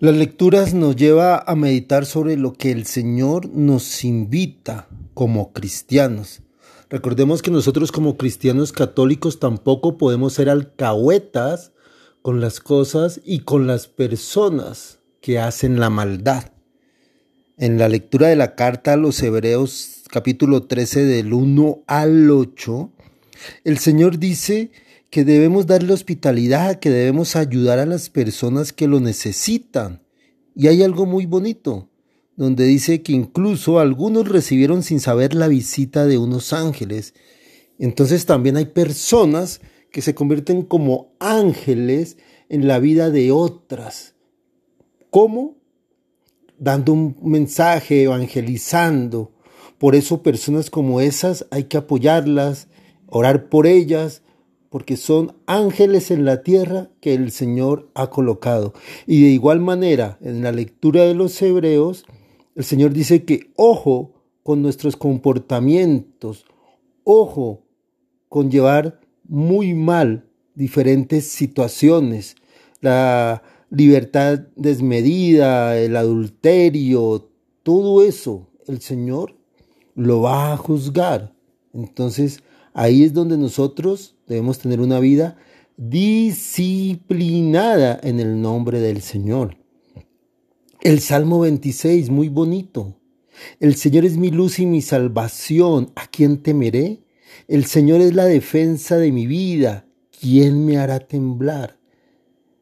Las lecturas nos lleva a meditar sobre lo que el Señor nos invita como cristianos. Recordemos que nosotros como cristianos católicos tampoco podemos ser alcahuetas con las cosas y con las personas que hacen la maldad. En la lectura de la carta a los Hebreos capítulo 13 del 1 al 8, el Señor dice que debemos darle hospitalidad, que debemos ayudar a las personas que lo necesitan. Y hay algo muy bonito, donde dice que incluso algunos recibieron sin saber la visita de unos ángeles. Entonces también hay personas que se convierten como ángeles en la vida de otras. ¿Cómo? Dando un mensaje, evangelizando. Por eso personas como esas hay que apoyarlas, orar por ellas, porque son ángeles en la tierra que el Señor ha colocado. Y de igual manera, en la lectura de los Hebreos, el Señor dice que ojo con nuestros comportamientos, ojo con llevar muy mal diferentes situaciones, la libertad desmedida, el adulterio, todo eso el Señor lo va a juzgar. Entonces, Ahí es donde nosotros debemos tener una vida disciplinada en el nombre del Señor. El Salmo 26, muy bonito. El Señor es mi luz y mi salvación. ¿A quién temeré? El Señor es la defensa de mi vida. ¿Quién me hará temblar?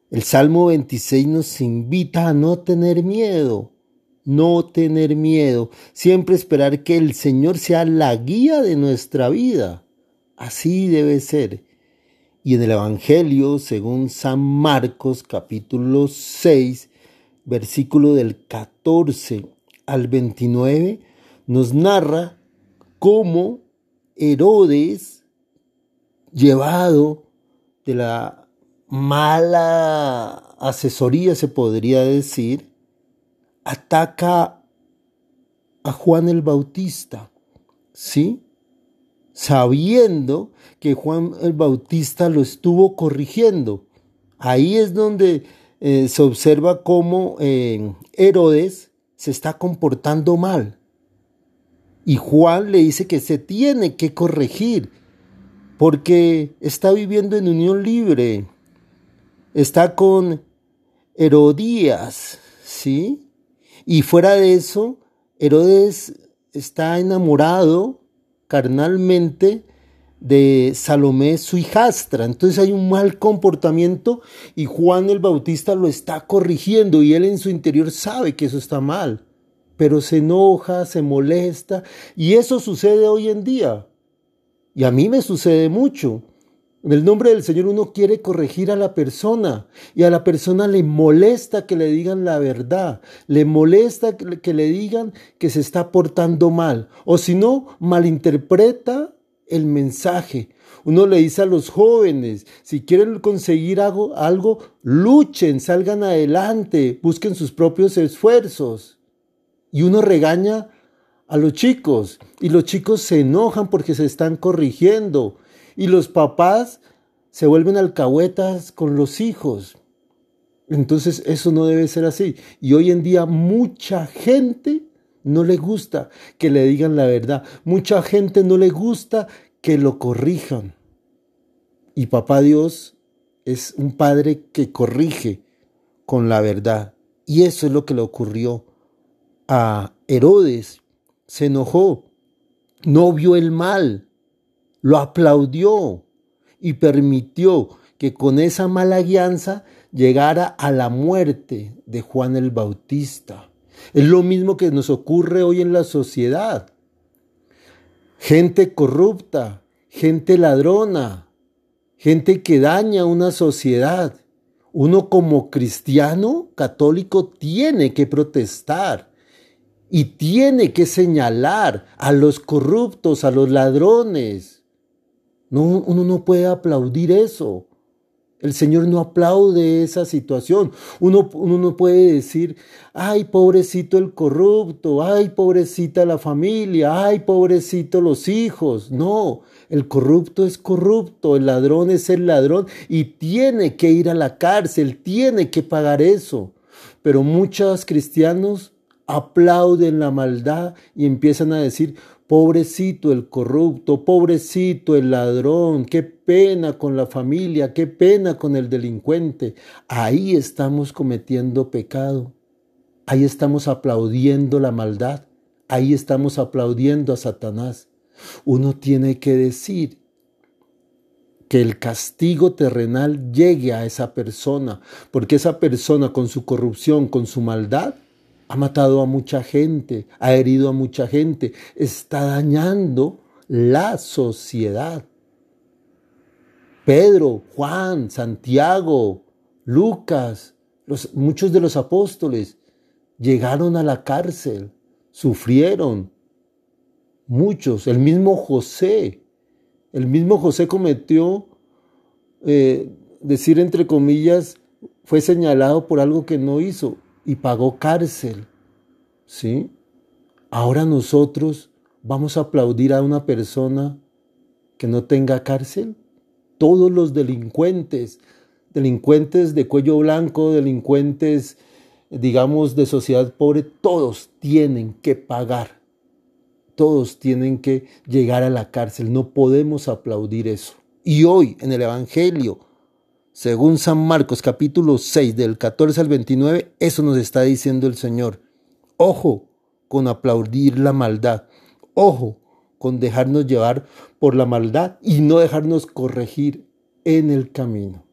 El Salmo 26 nos invita a no tener miedo, no tener miedo, siempre esperar que el Señor sea la guía de nuestra vida. Así debe ser. Y en el Evangelio, según San Marcos capítulo 6, versículo del 14 al 29, nos narra cómo Herodes, llevado de la mala asesoría, se podría decir, ataca a Juan el Bautista, ¿sí? Sabiendo que Juan el Bautista lo estuvo corrigiendo. Ahí es donde eh, se observa cómo eh, Herodes se está comportando mal. Y Juan le dice que se tiene que corregir porque está viviendo en unión libre. Está con Herodías, ¿sí? Y fuera de eso, Herodes está enamorado carnalmente de Salomé, su hijastra. Entonces hay un mal comportamiento y Juan el Bautista lo está corrigiendo y él en su interior sabe que eso está mal, pero se enoja, se molesta y eso sucede hoy en día. Y a mí me sucede mucho. En el nombre del Señor uno quiere corregir a la persona y a la persona le molesta que le digan la verdad, le molesta que le digan que se está portando mal o si no, malinterpreta el mensaje. Uno le dice a los jóvenes, si quieren conseguir algo, algo luchen, salgan adelante, busquen sus propios esfuerzos. Y uno regaña a los chicos y los chicos se enojan porque se están corrigiendo y los papás se vuelven alcahuetas con los hijos. Entonces eso no debe ser así. Y hoy en día mucha gente no le gusta que le digan la verdad. Mucha gente no le gusta que lo corrijan. Y papá Dios es un padre que corrige con la verdad. Y eso es lo que le ocurrió a Herodes. Se enojó, no vio el mal, lo aplaudió y permitió que con esa mala guianza llegara a la muerte de Juan el Bautista. Es lo mismo que nos ocurre hoy en la sociedad. Gente corrupta, gente ladrona, gente que daña una sociedad. Uno como cristiano católico tiene que protestar y tiene que señalar a los corruptos, a los ladrones, no, uno no puede aplaudir eso. El Señor no aplaude esa situación. Uno, uno, no puede decir, ay, pobrecito el corrupto, ay, pobrecita la familia, ay, pobrecito los hijos. No, el corrupto es corrupto, el ladrón es el ladrón y tiene que ir a la cárcel, tiene que pagar eso. Pero muchos cristianos aplauden la maldad y empiezan a decir, pobrecito el corrupto, pobrecito el ladrón, qué pena con la familia, qué pena con el delincuente. Ahí estamos cometiendo pecado, ahí estamos aplaudiendo la maldad, ahí estamos aplaudiendo a Satanás. Uno tiene que decir, que el castigo terrenal llegue a esa persona, porque esa persona con su corrupción, con su maldad, ha matado a mucha gente, ha herido a mucha gente, está dañando la sociedad. Pedro, Juan, Santiago, Lucas, los, muchos de los apóstoles llegaron a la cárcel, sufrieron, muchos, el mismo José, el mismo José cometió, eh, decir entre comillas, fue señalado por algo que no hizo y pagó cárcel. ¿Sí? Ahora nosotros vamos a aplaudir a una persona que no tenga cárcel. Todos los delincuentes, delincuentes de cuello blanco, delincuentes, digamos, de sociedad pobre, todos tienen que pagar todos tienen que llegar a la cárcel. No podemos aplaudir eso. Y hoy en el Evangelio, según San Marcos capítulo 6 del 14 al 29, eso nos está diciendo el Señor. Ojo con aplaudir la maldad. Ojo con dejarnos llevar por la maldad y no dejarnos corregir en el camino.